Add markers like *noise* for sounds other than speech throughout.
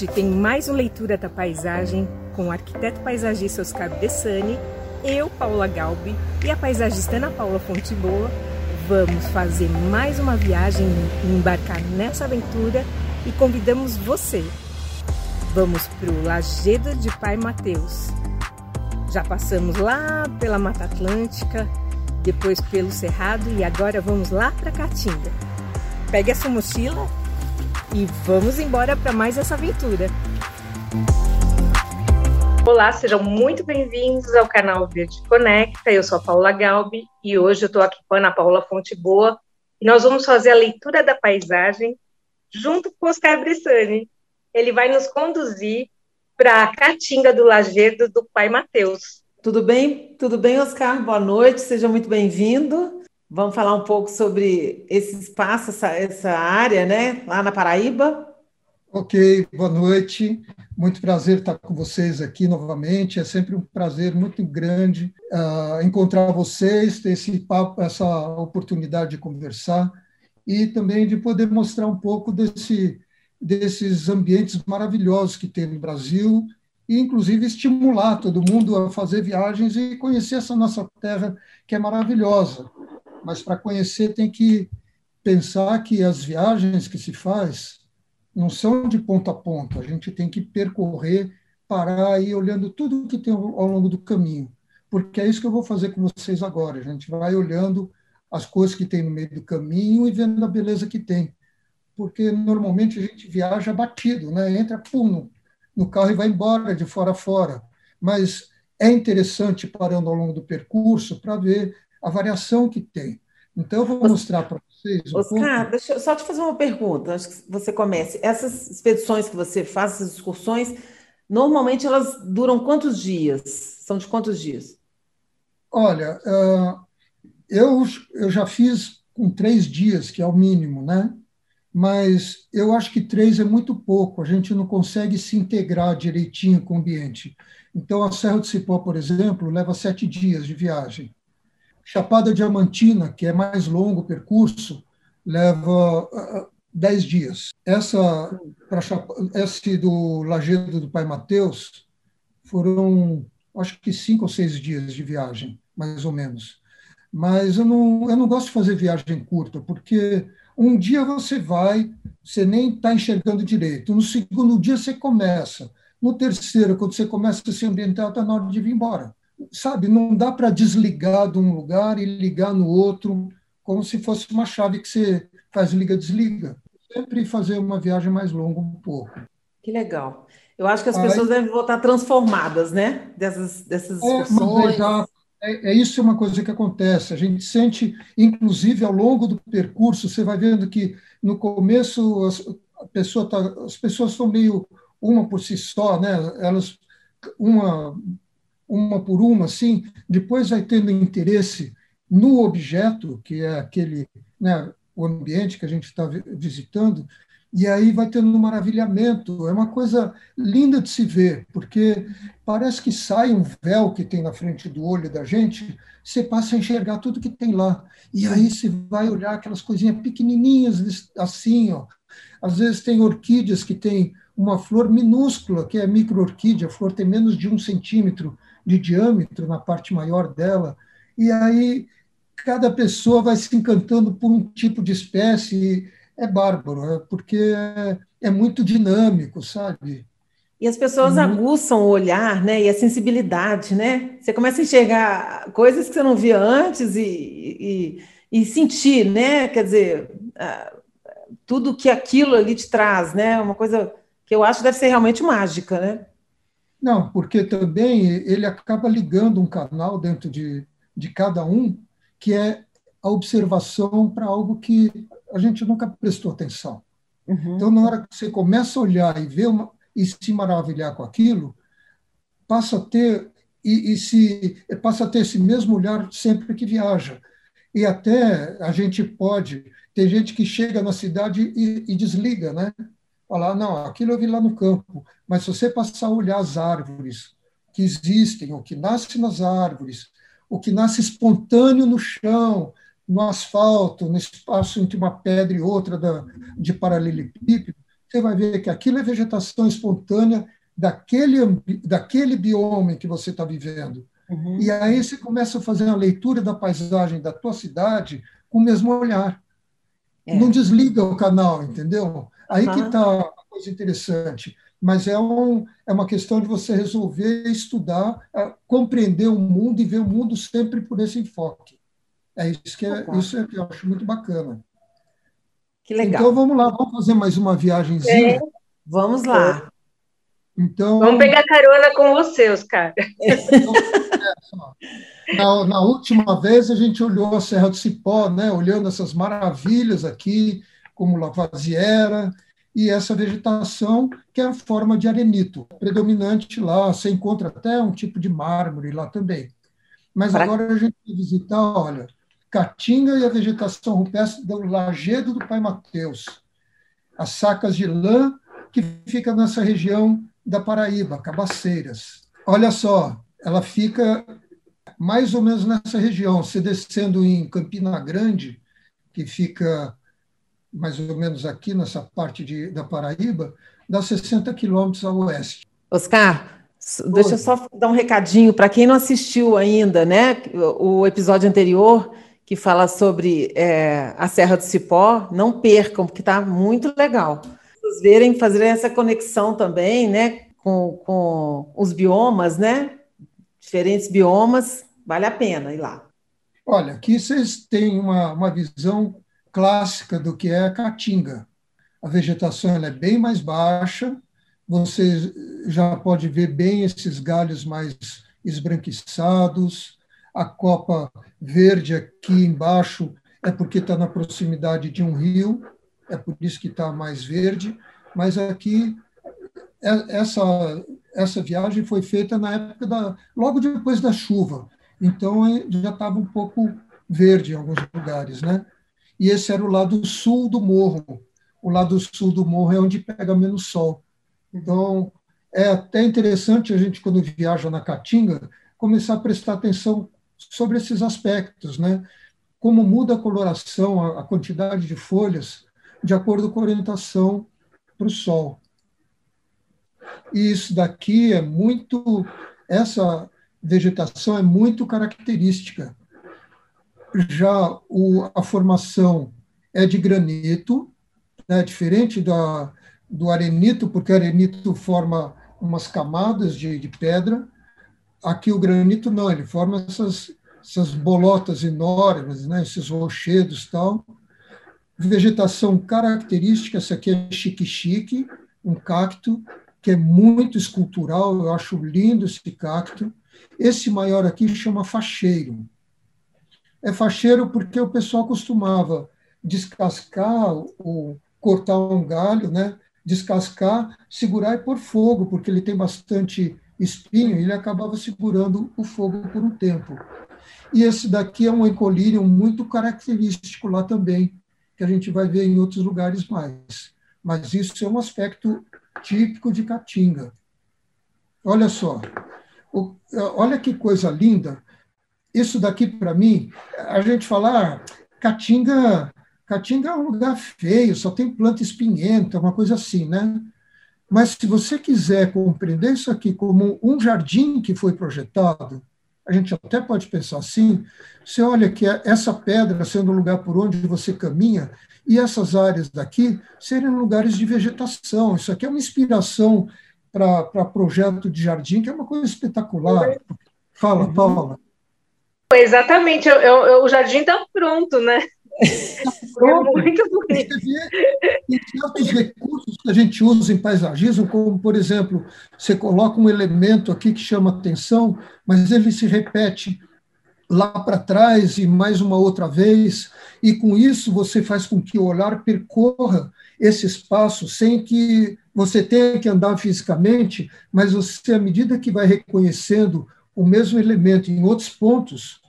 hoje tem mais uma leitura da paisagem com o arquiteto paisagista Oscar Bessani, eu, Paula Galbi, e a paisagista Ana Paula Fonte Boa. Vamos fazer mais uma viagem e embarcar nessa aventura e convidamos você. Vamos para o Lagedo de Pai Mateus. Já passamos lá pela Mata Atlântica, depois pelo Cerrado e agora vamos lá para Caatinga. Pegue a sua mochila e vamos embora para mais essa aventura. Olá, sejam muito bem-vindos ao canal Verde Conecta. Eu sou a Paula Galbi e hoje eu estou aqui com a Ana Paula Fonte Boa e nós vamos fazer a leitura da paisagem junto com Oscar Bressani. Ele vai nos conduzir para a Caatinga do Lagedo do Pai Mateus. Tudo bem? Tudo bem, Oscar? Boa noite, seja muito bem-vindo. Vamos falar um pouco sobre esse espaço, essa, essa área, né, lá na Paraíba. Ok, boa noite. Muito prazer estar com vocês aqui novamente. É sempre um prazer muito grande uh, encontrar vocês, ter esse papo, essa oportunidade de conversar e também de poder mostrar um pouco desse, desses ambientes maravilhosos que tem no Brasil e, inclusive, estimular todo mundo a fazer viagens e conhecer essa nossa terra que é maravilhosa mas para conhecer tem que pensar que as viagens que se faz não são de ponta a ponta, a gente tem que percorrer, parar e ir olhando tudo que tem ao longo do caminho, porque é isso que eu vou fazer com vocês agora, a gente vai olhando as coisas que tem no meio do caminho e vendo a beleza que tem, porque normalmente a gente viaja batido, né? entra pum, no, no carro e vai embora de fora a fora, mas é interessante parando ao longo do percurso para ver a variação que tem. Então, eu vou mostrar para vocês. Um Oscar, pouco. deixa eu só te fazer uma pergunta, antes que você comece. Essas expedições que você faz, essas excursões, normalmente elas duram quantos dias? São de quantos dias? Olha, eu, eu já fiz com três dias, que é o mínimo, né? Mas eu acho que três é muito pouco, a gente não consegue se integrar direitinho com o ambiente. Então, a Serra do Cipó, por exemplo, leva sete dias de viagem. Chapada Diamantina, que é mais longo o percurso, leva uh, dez dias. Essa, esse do Lagedo do Pai Mateus, foram, acho que cinco ou seis dias de viagem, mais ou menos. Mas eu não, eu não gosto de fazer viagem curta, porque um dia você vai, você nem está enxergando direito. No segundo dia você começa. No terceiro, quando você começa a se ambientar, está na hora de vir embora sabe, não dá para desligar de um lugar e ligar no outro, como se fosse uma chave que você faz liga-desliga. Sempre fazer uma viagem mais longa um pouco. Que legal. Eu acho que as pessoas Aí, devem voltar transformadas, né? Dessas, dessas é, excursões. É, é, isso é uma coisa que acontece. A gente sente, inclusive, ao longo do percurso, você vai vendo que no começo as, a pessoa tá, as pessoas estão meio uma por si só, né? Elas uma uma por uma, assim, depois vai tendo interesse no objeto, que é aquele, né, o ambiente que a gente está visitando, e aí vai tendo um maravilhamento. É uma coisa linda de se ver, porque parece que sai um véu que tem na frente do olho da gente, você passa a enxergar tudo que tem lá. E aí você vai olhar aquelas coisinhas pequenininhas assim, ó. Às vezes tem orquídeas que tem uma flor minúscula, que é micro-orquídea, a flor tem menos de um centímetro, de diâmetro na parte maior dela, e aí cada pessoa vai se encantando por um tipo de espécie, é bárbaro, é, porque é, é muito dinâmico, sabe? E as pessoas uhum. aguçam o olhar, né? E a sensibilidade, né? Você começa a enxergar coisas que você não via antes e, e, e sentir, né? Quer dizer, tudo que aquilo ali te traz, né? Uma coisa que eu acho deve ser realmente mágica, né? Não, porque também ele acaba ligando um canal dentro de, de cada um, que é a observação para algo que a gente nunca prestou atenção. Uhum. Então, na hora que você começa a olhar e ver uma, e se maravilhar com aquilo, passa a ter e, e, se passa a ter esse mesmo olhar sempre que viaja. E até a gente pode tem gente que chega na cidade e, e desliga, né? Falar, não, aquilo eu vi lá no campo, mas se você passar a olhar as árvores que existem, o que nasce nas árvores, o que nasce espontâneo no chão, no asfalto, no espaço entre uma pedra e outra da, de paralelepípedo, você vai ver que aquilo é vegetação espontânea daquele, daquele bioma que você está vivendo. Uhum. E aí você começa a fazer uma leitura da paisagem da tua cidade com o mesmo olhar. É. Não desliga o canal, entendeu? Aí uhum. que está a coisa interessante. Mas é, um, é uma questão de você resolver estudar, compreender o mundo e ver o mundo sempre por esse enfoque. É isso que, é, isso é que eu acho muito bacana. Que legal. Então vamos lá, vamos fazer mais uma viagemzinha. É. Vamos lá. Então, vamos pegar carona com você, Oscar. *laughs* na, na, última vez a gente olhou a Serra do Cipó, né, olhando essas maravilhas aqui, como Lavaziera, e essa vegetação que é a forma de arenito, predominante lá. Você encontra até um tipo de mármore lá também. Mas pra... agora a gente vai visitar, olha, Caatinga e a vegetação rupestre do Lagedo do Pai Mateus, as sacas de lã que fica nessa região da Paraíba, Cabaceiras. Olha só, ela fica mais ou menos nessa região, se descendo em Campina Grande, que fica mais ou menos aqui nessa parte de, da Paraíba, dá 60 quilômetros a oeste. Oscar, deixa eu só dar um recadinho para quem não assistiu ainda, né? O episódio anterior que fala sobre é, a Serra do Cipó, não percam, porque está muito legal. Vocês verem, fazerem essa conexão também, né, com, com os biomas, né? Diferentes biomas, vale a pena ir lá. Olha, aqui vocês têm uma, uma visão clássica do que é a caatinga. A vegetação é bem mais baixa, você já pode ver bem esses galhos mais esbranquiçados, a copa verde aqui embaixo é porque está na proximidade de um rio, é por isso que está mais verde, mas aqui é, essa, essa viagem foi feita na época da logo depois da chuva, então é, já estava um pouco verde em alguns lugares, né? E esse era o lado sul do morro. O lado sul do morro é onde pega menos sol. Então é até interessante a gente quando viaja na Caatinga começar a prestar atenção sobre esses aspectos, né? Como muda a coloração, a, quantidade de folhas, de acordo com a orientação para o sol. E isso daqui é muito, essa vegetação é muito característica. Já o, a formação é de granito, né, diferente da, do arenito, porque o arenito forma umas camadas de, de pedra, Aqui o granito não, ele forma essas, essas bolotas enormes, né, esses rochedos tal. Vegetação característica, essa aqui é chique-chique, um cacto que é muito escultural, eu acho lindo esse cacto. Esse maior aqui chama facheiro. É facheiro porque o pessoal costumava descascar ou cortar um galho, né? descascar, segurar e pôr fogo, porque ele tem bastante espinho, ele acabava segurando o fogo por um tempo. E esse daqui é um encolírio muito característico lá também, que a gente vai ver em outros lugares mais. Mas isso é um aspecto típico de Caatinga. Olha só, olha que coisa linda. Isso daqui, para mim, a gente falar, ah, Caatinga, Caatinga é um lugar feio, só tem planta espinhenta, uma coisa assim, né? Mas se você quiser compreender isso aqui como um jardim que foi projetado, a gente até pode pensar assim, você olha que essa pedra sendo o lugar por onde você caminha, e essas áreas daqui serem lugares de vegetação. Isso aqui é uma inspiração para projeto de jardim, que é uma coisa espetacular. Fala, uhum. Paula. Exatamente, eu, eu, o jardim está pronto, né? *laughs* Pronto. É muito bonito. Tem certos recursos que a gente usa em paisagismo, como, por exemplo, você coloca um elemento aqui que chama atenção, mas ele se repete lá para trás e mais uma outra vez, e com isso você faz com que o olhar percorra esse espaço sem que você tenha que andar fisicamente, mas você, à medida que vai reconhecendo o mesmo elemento em outros pontos,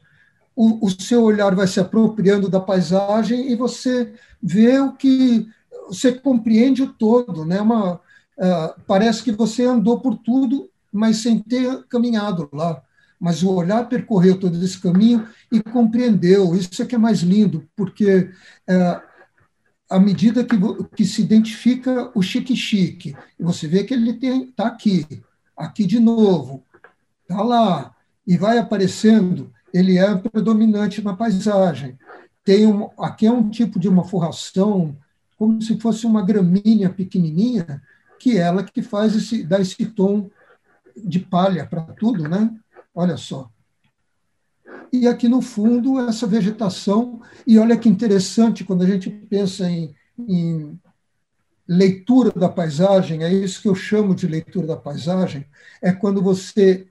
o, o seu olhar vai se apropriando da paisagem e você vê o que você compreende o todo, né? Uma, uh, parece que você andou por tudo, mas sem ter caminhado lá. Mas o olhar percorreu todo esse caminho e compreendeu. Isso é que é mais lindo, porque uh, à medida que, que se identifica o chique-chique. Você vê que ele está aqui, aqui de novo, está lá, e vai aparecendo, ele é predominante na paisagem. Tem um, aqui é um tipo de uma forração, como se fosse uma gramínea pequenininha, que é ela que faz esse, dá esse tom de palha para tudo, né? Olha só. E aqui no fundo, essa vegetação, e olha que interessante, quando a gente pensa em, em leitura da paisagem, é isso que eu chamo de leitura da paisagem, é quando você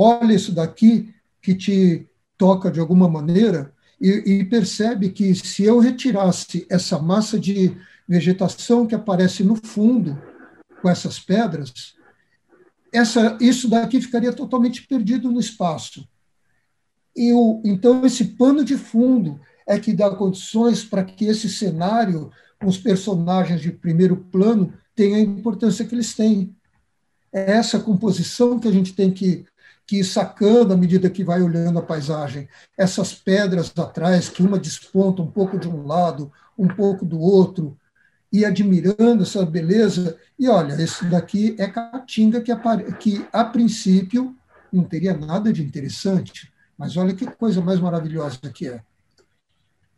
olha isso daqui, que te toca de alguma maneira, e, e percebe que se eu retirasse essa massa de vegetação que aparece no fundo, com essas pedras, essa, isso daqui ficaria totalmente perdido no espaço. E o, então, esse pano de fundo é que dá condições para que esse cenário, os personagens de primeiro plano, tenha a importância que eles têm. É essa composição que a gente tem que, que sacando à medida que vai olhando a paisagem. Essas pedras atrás, que uma desponta um pouco de um lado, um pouco do outro, e admirando essa beleza. E olha, esse daqui é Caatinga, que, que a princípio não teria nada de interessante, mas olha que coisa mais maravilhosa que é.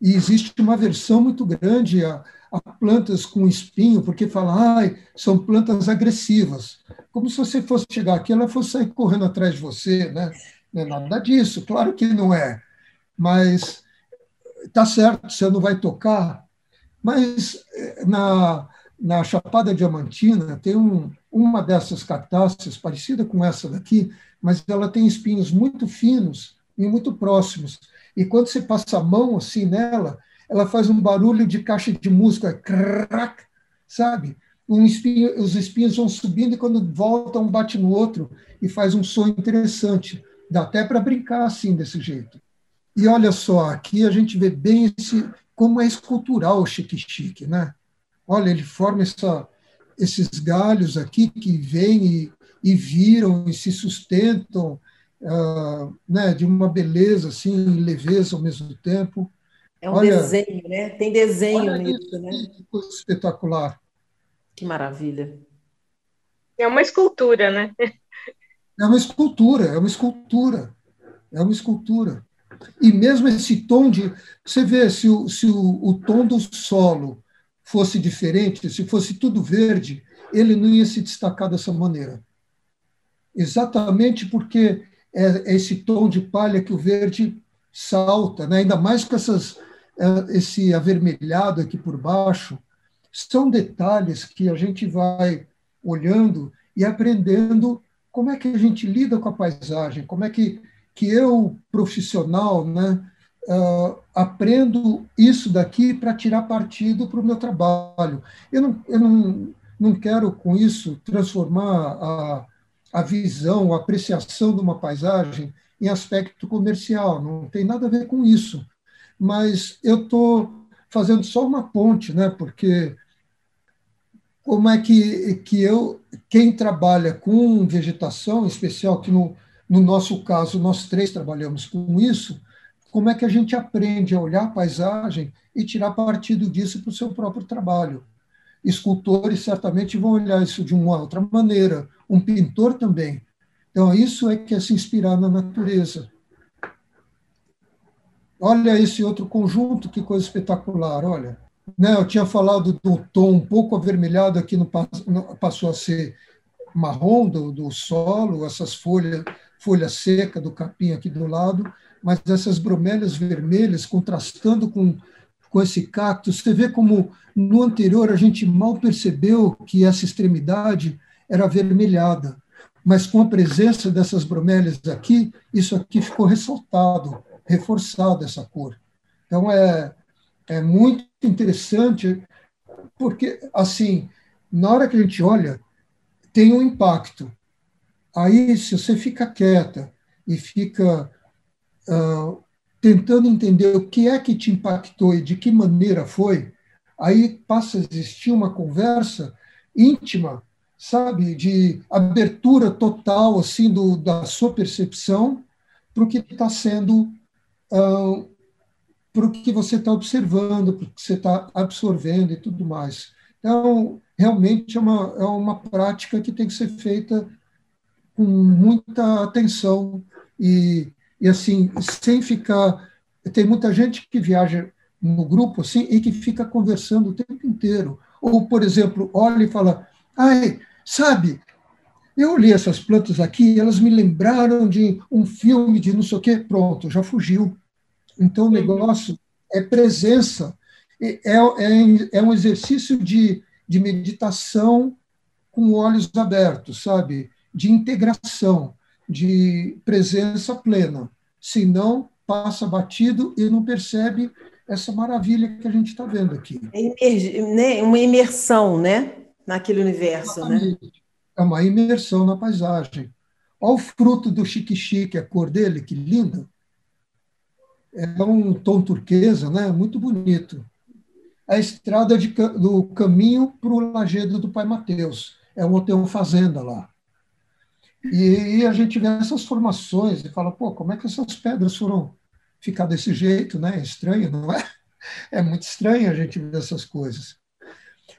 E existe uma versão muito grande a, a plantas com espinho, porque fala, ah, são plantas agressivas. Como se você fosse chegar aqui, ela fosse sair correndo atrás de você, né? Não é nada disso, claro que não é. Mas tá certo, você não vai tocar, mas eh, na, na Chapada Diamantina tem um, uma dessas cactáceas, parecida com essa daqui, mas ela tem espinhos muito finos e muito próximos. E quando você passa a mão assim nela, ela faz um barulho de caixa de música, crack, sabe? Um espinho, os espinhos vão subindo e quando voltam um bate no outro e faz um som interessante. Dá até para brincar assim desse jeito. E olha só, aqui a gente vê bem esse, como é escultural o chique-chique, né? Olha, ele forma essa, esses galhos aqui que vêm e, e viram e se sustentam, uh, né, de uma beleza assim, leveza ao mesmo tempo. É um olha, desenho, né? Tem desenho nisso, né? Que coisa espetacular. Que maravilha. É uma escultura, né? É uma escultura, é uma escultura, é uma escultura. E mesmo esse tom de. Você vê, se o, se o, o tom do solo fosse diferente, se fosse tudo verde, ele não ia se destacar dessa maneira. Exatamente porque é esse tom de palha que o verde salta, né? ainda mais com essas, é, esse avermelhado aqui por baixo, são detalhes que a gente vai olhando e aprendendo como é que a gente lida com a paisagem, como é que que eu, profissional, né, uh, aprendo isso daqui para tirar partido para o meu trabalho. Eu não, eu não, não quero, com isso, transformar a, a visão, a apreciação de uma paisagem em aspecto comercial, não tem nada a ver com isso. Mas eu estou fazendo só uma ponte, né, porque como é que, que eu, quem trabalha com vegetação, em especial que no, no nosso caso, nós três trabalhamos com isso. Como é que a gente aprende a olhar a paisagem e tirar partido disso para o seu próprio trabalho? Escultores certamente vão olhar isso de uma outra maneira, um pintor também. Então, isso é que é se inspirar na natureza. Olha esse outro conjunto, que coisa espetacular, olha. Né, eu tinha falado do tom um pouco avermelhado aqui, no, passou a ser marrom do, do solo, essas folhas folha seca do capim aqui do lado, mas essas bromélias vermelhas contrastando com, com esse cacto. Você vê como no anterior a gente mal percebeu que essa extremidade era avermelhada, mas com a presença dessas bromélias aqui, isso aqui ficou ressaltado, reforçado essa cor. Então é, é muito interessante, porque assim, na hora que a gente olha, tem um impacto, Aí, se você fica quieta e fica uh, tentando entender o que é que te impactou e de que maneira foi, aí passa a existir uma conversa íntima, sabe, de abertura total assim do, da sua percepção para o que está sendo uh, para o que você está observando, para o que você está absorvendo e tudo mais. Então, realmente é uma, é uma prática que tem que ser feita com muita atenção e, e assim, sem ficar. Tem muita gente que viaja no grupo assim e que fica conversando o tempo inteiro. Ou, por exemplo, olha e fala: ai, sabe, eu li essas plantas aqui, elas me lembraram de um filme de não sei o quê. Pronto, já fugiu. Então, o negócio é presença, é, é, é um exercício de, de meditação com olhos abertos, sabe? De integração, de presença plena. Senão, passa batido e não percebe essa maravilha que a gente está vendo aqui. É né? uma imersão, né? Naquele universo, né? Exatamente. né? É uma imersão na paisagem. Olha o fruto do chique-chique, a cor dele, que linda. É um tom turquesa, né? Muito bonito. A estrada de, do caminho para o lajedo do Pai Mateus. É um hotel fazenda lá. E, e, a gente vê essas formações e fala, pô, como é que essas pedras foram ficar desse jeito, né? É estranho, não é? É muito estranho a gente ver essas coisas.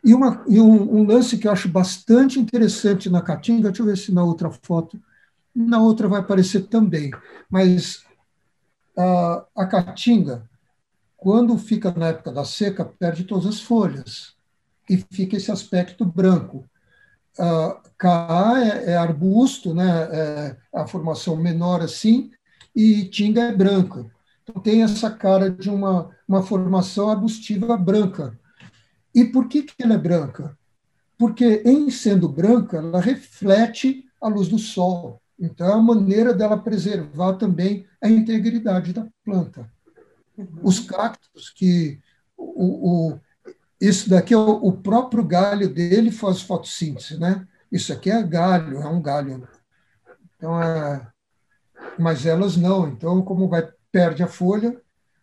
E, uma, e um, um, lance que eu acho bastante interessante na Caatinga, deixa eu ver se na outra foto, na outra vai aparecer também, mas a, a Caatinga, quando fica na época da seca, perde todas as folhas e fica esse aspecto branco. A Caá é, é, arbusto, né, é a formação menor assim, e Tinga é branca. Então tem essa cara de uma, uma formação arbustiva branca, e por que, que ela é branca? Porque, em sendo branca, ela reflete a luz do sol. Então, é a maneira dela preservar também a integridade da planta. Uhum. Os cactos, que o, o, isso daqui é o, o, próprio galho dele faz fotossíntese, né? Isso aqui é galho, é um galho. Então, é, mas elas não. Então, como vai perde a folha,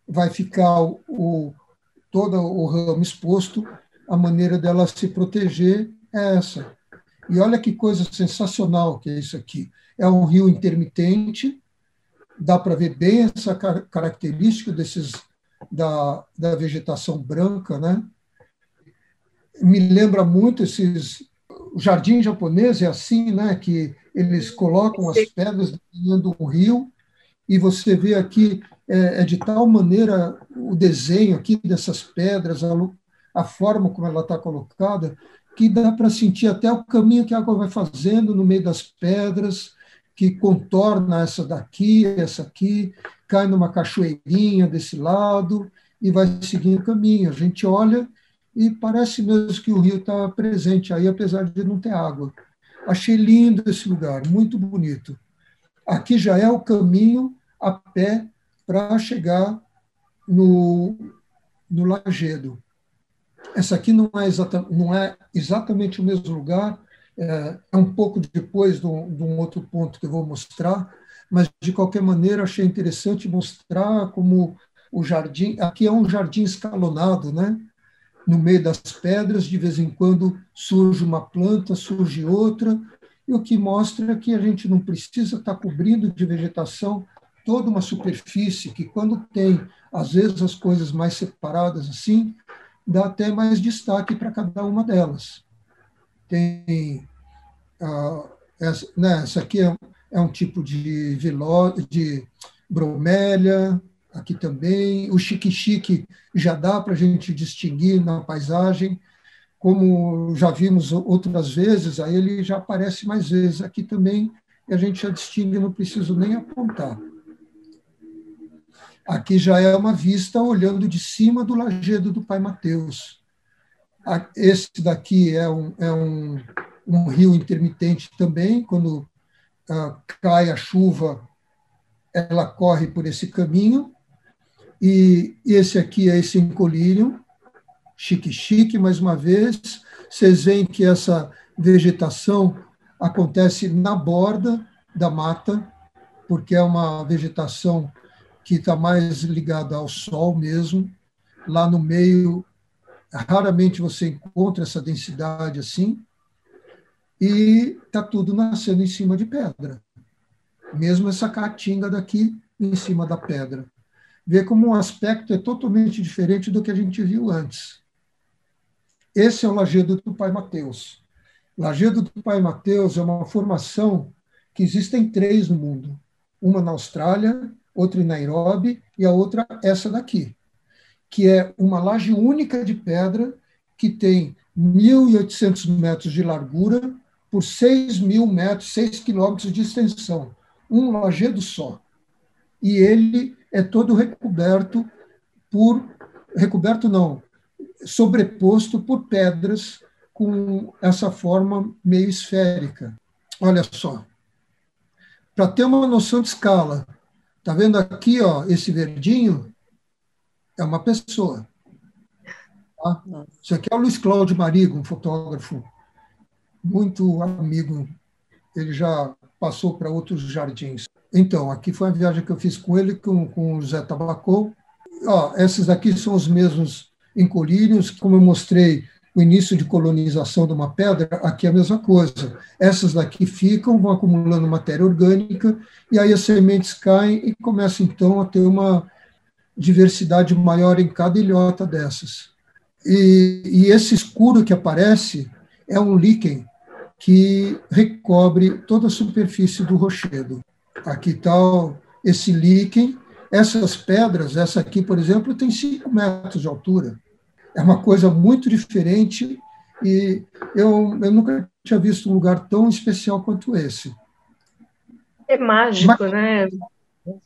vai ficar o, todo o ramo exposto, a maneira dela se proteger é essa. E olha que coisa sensacional que é isso aqui. É um rio intermitente, dá para ver bem essa característica desses da, da vegetação branca, né? Me lembra muito esses o jardim japonês é assim, né? Que eles colocam as pedras dentro do rio e você vê aqui é, é, de tal maneira o desenho aqui dessas pedras, a, a forma como ela está colocada, que dá para sentir até o caminho que a água vai fazendo no meio das pedras, que contorna essa daqui, essa aqui, cai numa cachoeirinha desse lado e vai seguindo o caminho. A gente olha e parece mesmo que o rio está presente aí, apesar de não ter água. Achei lindo esse lugar, muito bonito. Aqui já é o caminho a pé para chegar no, no Lagedo. Essa aqui não é, exata, não é exatamente o mesmo lugar, é, é um pouco depois de um, de um outro ponto que eu vou mostrar, mas de qualquer maneira achei interessante mostrar como o jardim, aqui é um jardim escalonado, né? No meio das pedras, de vez em quando surge uma planta, surge outra, e o que mostra que a gente não precisa estar cobrindo de vegetação toda uma superfície que, quando tem, às vezes, as coisas mais separadas assim, dá até mais destaque para cada uma delas. Tem. Uh, essa, né, essa aqui é, é um tipo de, viló, de bromélia, aqui também. O chique-chique já dá para a gente distinguir na paisagem. Como já vimos outras vezes, aí ele já aparece mais vezes. Aqui também a gente já distingue, não preciso nem apontar. Aqui já é uma vista olhando de cima do lajedo do Pai Mateus. Esse daqui é um, é um, um rio intermitente também, quando uh, cai a chuva, ela corre por esse caminho. E esse aqui é esse encolírio, chique-chique, mais uma vez. Vocês veem que essa vegetação acontece na borda da mata, porque é uma vegetação que está mais ligada ao sol mesmo. Lá no meio, raramente você encontra essa densidade assim, e está tudo nascendo em cima de pedra. Mesmo essa caatinga daqui em cima da pedra. Vê como um aspecto é totalmente diferente do que a gente viu antes. Esse é o Lagedo do Pai Mateus. Lagedo do Pai Mateus é uma formação que existem três no mundo. Uma na Austrália, outra em Nairobi e a outra essa daqui, que é uma laje única de pedra que tem 1.800 metros de largura por 6 mil metros, 6 quilômetros de extensão. Um lajedo só. E ele é todo recoberto por. Recoberto não, sobreposto por pedras com essa forma meio esférica. Olha só. Para ter uma noção de escala, tá vendo aqui, ó, esse verdinho é uma pessoa. Tá? Isso aqui é o Luiz Cláudio Marigo, um fotógrafo muito amigo. Ele já passou para outros jardins. Então, aqui foi a viagem que eu fiz com ele, com, com o José Tabacou. Ó, esses aqui são os mesmos encolírios, como eu mostrei o início de colonização de uma pedra, aqui é a mesma coisa. Essas daqui ficam, vão acumulando matéria orgânica, e aí as sementes caem e começa então a ter uma diversidade maior em cada ilhota dessas. E, e esse escuro que aparece é um líquen que recobre toda a superfície do rochedo. Aqui está esse líquen. Essas pedras, essa aqui, por exemplo, tem 5 metros de altura. É uma coisa muito diferente e eu, eu nunca tinha visto um lugar tão especial quanto esse. É mágico, Mas, né?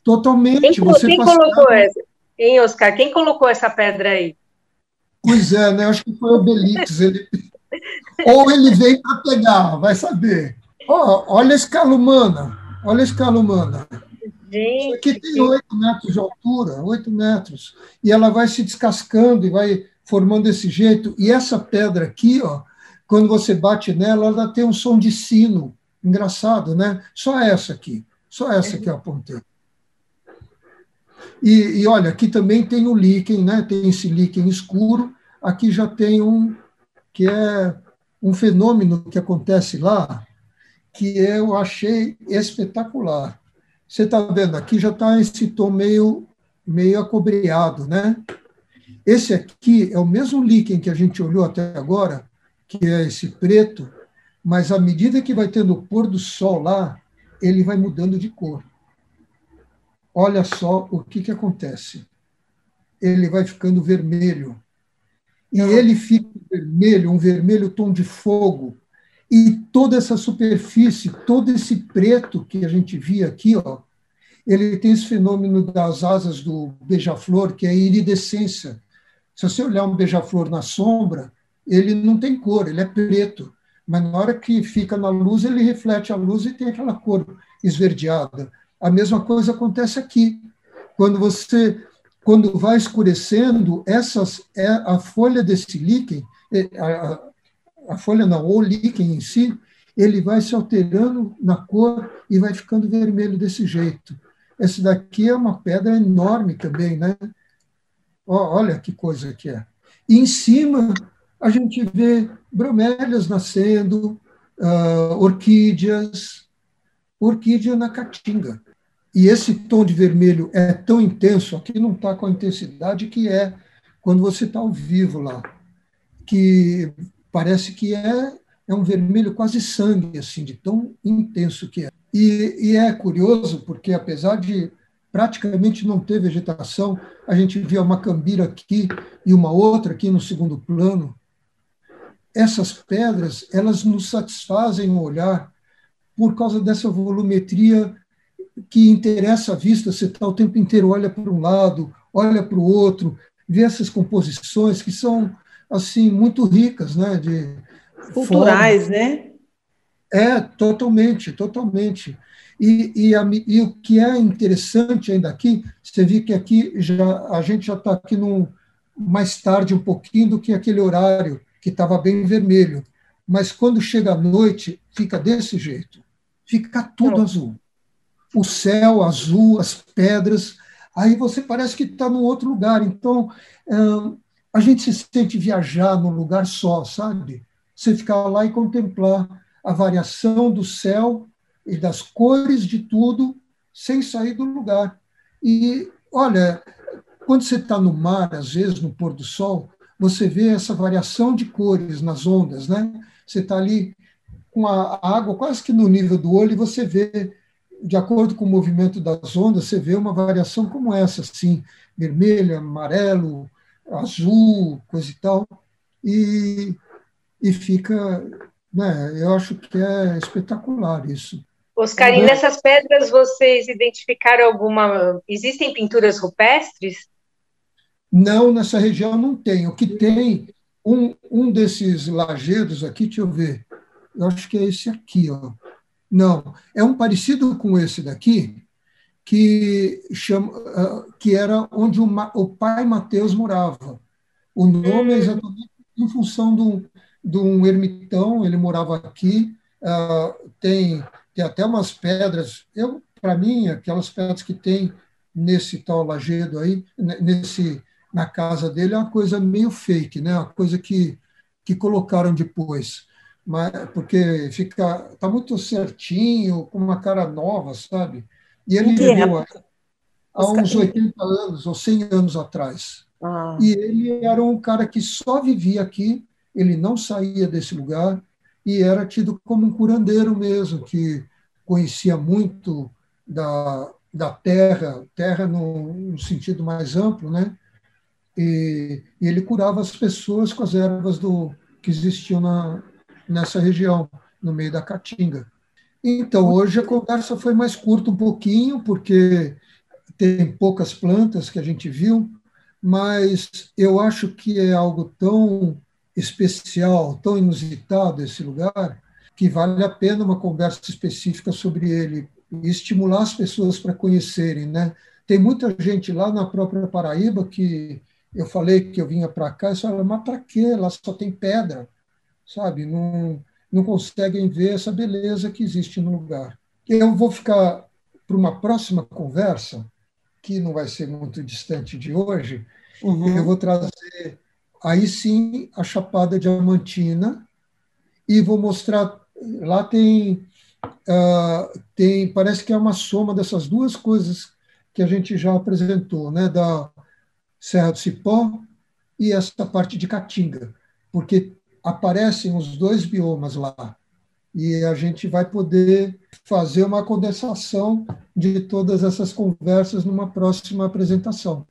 Totalmente. Quem, você quem colocou essa? Hein, Oscar? Quem colocou essa pedra aí? Pois é, né? Acho que foi o Obelix. Ele... *laughs* Ou ele veio para pegar, vai saber. Oh, olha a escala humana. Olha a escala humana. Gente, Isso aqui tem oito metros de altura, oito metros. E ela vai se descascando e vai formando desse jeito. E essa pedra aqui, ó, quando você bate nela, ela tem um som de sino. Engraçado, né? Só essa aqui. Só essa que eu apontei. E, e olha, aqui também tem o líquen, né? Tem esse líquen escuro. Aqui já tem um que é um fenômeno que acontece lá, que eu achei espetacular. Você está vendo, aqui já está esse tom meio, meio acobreado, né? Esse aqui é o mesmo líquen que a gente olhou até agora, que é esse preto, mas à medida que vai tendo o pôr do sol lá, ele vai mudando de cor. Olha só o que, que acontece. Ele vai ficando vermelho. E ele fica vermelho, um vermelho tom de fogo, e toda essa superfície, todo esse preto que a gente via aqui, ó, ele tem esse fenômeno das asas do beija-flor, que é a iridescência. Se você olhar um beija-flor na sombra, ele não tem cor, ele é preto. Mas na hora que fica na luz, ele reflete a luz e tem aquela cor esverdeada. A mesma coisa acontece aqui. Quando você, quando vai escurecendo, essas, é a folha desse líquen, é, a, a folha não, o líquen em si, ele vai se alterando na cor e vai ficando vermelho desse jeito. Esse daqui é uma pedra enorme também, né? Olha que coisa que é. E em cima a gente vê bromélias nascendo, uh, orquídeas, orquídea na caatinga. E esse tom de vermelho é tão intenso, aqui não está com a intensidade que é quando você está ao vivo lá, que parece que é, é um vermelho quase sangue, assim, de tão intenso que é. E, e é curioso, porque apesar de praticamente não ter vegetação, a gente via uma cambira aqui e uma outra aqui no segundo plano. Essas pedras, elas nos satisfazem o olhar por causa dessa volumetria que interessa a vista. Você está o tempo inteiro, olha para um lado, olha para o outro, vê essas composições que são assim muito ricas, né? De culturais, forma. né? É totalmente, totalmente. E, e, a, e, o que é interessante ainda aqui, você vê que aqui já a gente já está aqui num, mais tarde um pouquinho do que aquele horário que estava bem vermelho, mas quando chega a noite fica desse jeito, fica tudo Não. azul, o céu azul, as pedras, aí você parece que está num outro lugar. Então a gente se sente viajar num lugar só, sabe? Você ficar lá e contemplar a variação do céu e das cores de tudo sem sair do lugar. E olha, quando você está no mar, às vezes no pôr do sol, você vê essa variação de cores nas ondas, né? Você está ali com a água quase que no nível do olho e você vê, de acordo com o movimento das ondas, você vê uma variação como essa, assim, vermelho, amarelo, azul, coisa e tal, e, e fica, né? Eu acho que é espetacular isso. Oscar, e nessas pedras vocês identificaram alguma. Existem pinturas rupestres? Não, nessa região não tem. O que tem, um, um desses lajedos aqui, deixa eu ver, eu acho que é esse aqui, ó. Não, é um parecido com esse daqui, que, chama, ah, que era onde o, o pai Mateus morava. O nome é exatamente em função de um, de um ermitão, ele morava aqui, uh, tem, tem até umas pedras, eu para mim, aquelas pedras que tem nesse tal lajedo aí, nesse na casa dele é uma coisa meio fake, né? Uma coisa que, que colocaram depois, mas porque fica tá muito certinho, com uma cara nova, sabe? E ele viveu há uns 80 anos ou 100 anos atrás. Ah. E ele era um cara que só vivia aqui, ele não saía desse lugar e era tido como um curandeiro mesmo, que conhecia muito da, da terra, terra no, no sentido mais amplo, né? e, e ele curava as pessoas com as ervas do, que existiam na, nessa região, no meio da Caatinga. Então, hoje a conversa foi mais curta um pouquinho, porque tem poucas plantas que a gente viu, mas eu acho que é algo tão especial, tão inusitado esse lugar, que vale a pena uma conversa específica sobre ele e estimular as pessoas para conhecerem, né? Tem muita gente lá na própria Paraíba que eu falei que eu vinha para cá, e falaram, mas para quê? Lá só tem pedra, sabe? Não, não conseguem ver essa beleza que existe no lugar. Eu vou ficar para uma próxima conversa, que não vai ser muito distante de hoje, uhum. eu vou trazer aí sim a Chapada Diamantina e vou mostrar. Lá tem, uh, tem, parece que é uma soma dessas duas coisas que a gente já apresentou, né? Da Serra do Cipó e essa parte de Caatinga, porque aparecem os dois biomas lá. E a gente vai poder fazer uma condensação de todas essas conversas numa próxima apresentação.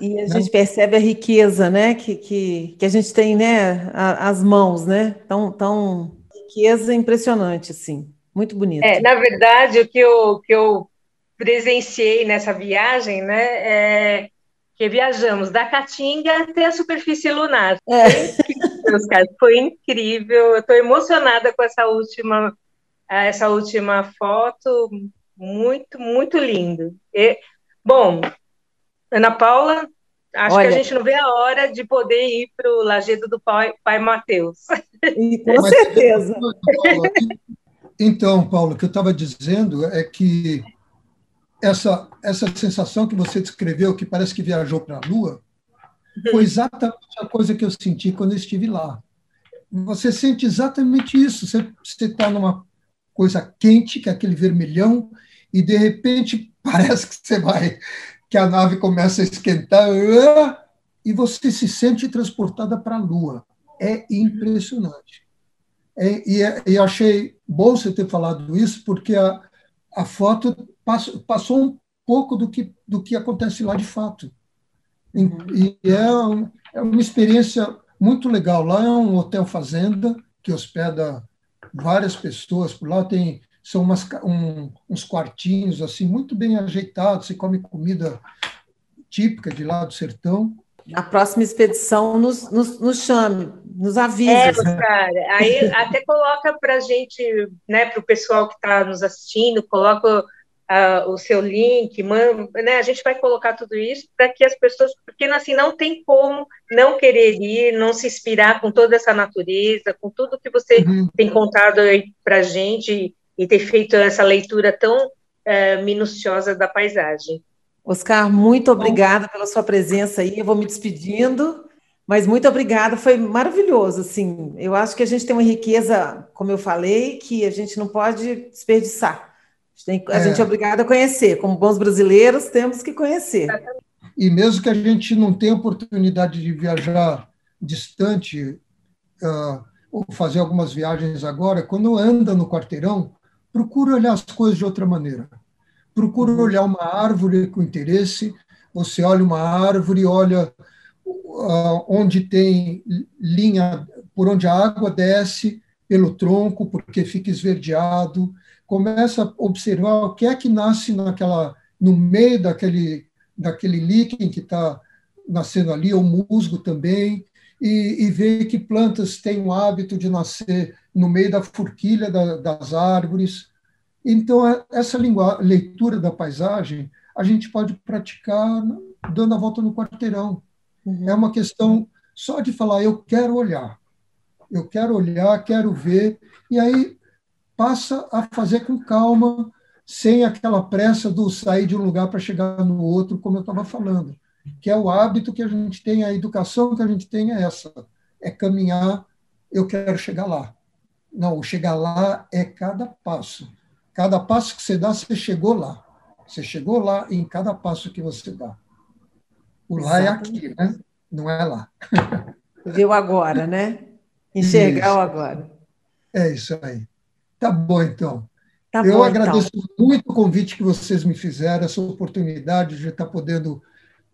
E a né? gente percebe a riqueza, né, que, que, que a gente tem, né, as mãos, né, tão, tão riqueza impressionante, assim, muito bonito. É, na verdade, o que eu, que eu presenciei nessa viagem, né, é que viajamos da Caatinga até a superfície lunar. É. Foi incrível, eu estou emocionada com essa última, essa última foto, muito, muito lindo. E, bom, Ana Paula, acho Olha, que a gente não vê a hora de poder ir para o Lajedo do Pai, Pai Mateus. Com certeza. Então, Paulo, o que eu estava dizendo é que essa, essa sensação que você descreveu, que parece que viajou para a Lua, foi exatamente a coisa que eu senti quando eu estive lá. Você sente exatamente isso. Você está numa coisa quente, que é aquele vermelhão, e de repente *laughs* parece que você vai, que a nave começa a esquentar, e você se sente transportada para a Lua. É impressionante. É, e, é, e achei bom você ter falado isso, porque a, a foto passou, passou um pouco do que, do que acontece lá de fato. Uhum. E é, um, é uma experiência muito legal. Lá é um hotel fazenda que hospeda várias pessoas. Por lá tem são umas, um, uns quartinhos assim muito bem ajeitados. Se come comida típica de lá do sertão. A próxima expedição nos, nos, nos chame, nos avise. É, cara, aí até coloca para a gente, né, para o pessoal que está nos assistindo, coloca uh, o seu link, man, né, a gente vai colocar tudo isso para que as pessoas, porque assim, não tem como não querer ir, não se inspirar com toda essa natureza, com tudo que você uhum. tem contado aí para a gente e ter feito essa leitura tão uh, minuciosa da paisagem. Oscar, muito obrigada pela sua presença aí. Eu vou me despedindo, mas muito obrigada. Foi maravilhoso, assim. Eu acho que a gente tem uma riqueza, como eu falei, que a gente não pode desperdiçar. A Tem, a é. gente é obrigado a conhecer. Como bons brasileiros, temos que conhecer. E mesmo que a gente não tenha oportunidade de viajar distante, uh, ou fazer algumas viagens agora, quando anda no quarteirão, procura olhar as coisas de outra maneira. Procura uhum. olhar uma árvore com interesse. Você olha uma árvore, olha uh, onde tem linha, por onde a água desce pelo tronco, porque fica esverdeado começa a observar o que é que nasce naquela, no meio daquele, daquele líquen que está nascendo ali, o musgo também, e, e ver que plantas têm o hábito de nascer no meio da forquilha da, das árvores. Então, é, essa leitura da paisagem a gente pode praticar dando a volta no quarteirão. Uhum. É uma questão só de falar, eu quero olhar, eu quero olhar, quero ver, e aí passa a fazer com calma, sem aquela pressa do sair de um lugar para chegar no outro, como eu estava falando, que é o hábito que a gente tem, a educação que a gente tem é essa, é caminhar, eu quero chegar lá. Não, chegar lá é cada passo. Cada passo que você dá, você chegou lá. Você chegou lá em cada passo que você dá. O lá é aqui, né? Não é lá. Viu agora, né? Enxergar isso. o agora. É isso aí. Tá bom, então. Tá eu bom, agradeço então. muito o convite que vocês me fizeram, essa oportunidade de estar podendo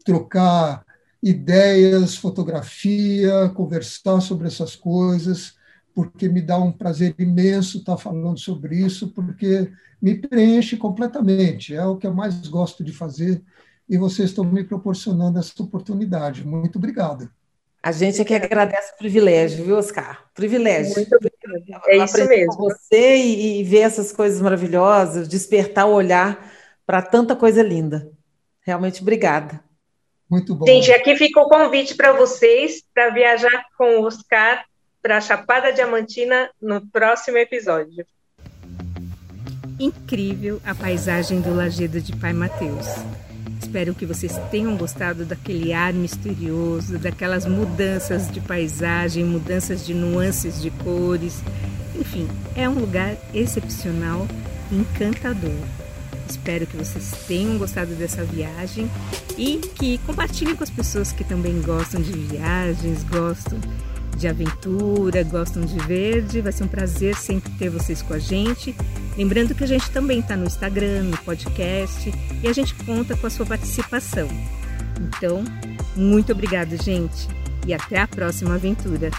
trocar ideias, fotografia, conversar sobre essas coisas, porque me dá um prazer imenso estar falando sobre isso, porque me preenche completamente. É o que eu mais gosto de fazer e vocês estão me proporcionando essa oportunidade. Muito obrigado. A gente é que agradece o privilégio, viu, Oscar? Privilégio. Muito. É isso mesmo. Com você e, e ver essas coisas maravilhosas, despertar o olhar para tanta coisa linda. Realmente, obrigada. Muito bom. Gente, aqui fica o convite para vocês para viajar com o Oscar para a Chapada Diamantina no próximo episódio. Incrível a paisagem do Lagedo de Pai Mateus. Espero que vocês tenham gostado daquele ar misterioso, daquelas mudanças de paisagem, mudanças de nuances de cores. Enfim, é um lugar excepcional encantador. Espero que vocês tenham gostado dessa viagem e que compartilhem com as pessoas que também gostam de viagens, gostam de aventura, gostam de verde. Vai ser um prazer sempre ter vocês com a gente. Lembrando que a gente também está no Instagram, no podcast e a gente conta com a sua participação. Então, muito obrigado, gente, e até a próxima aventura.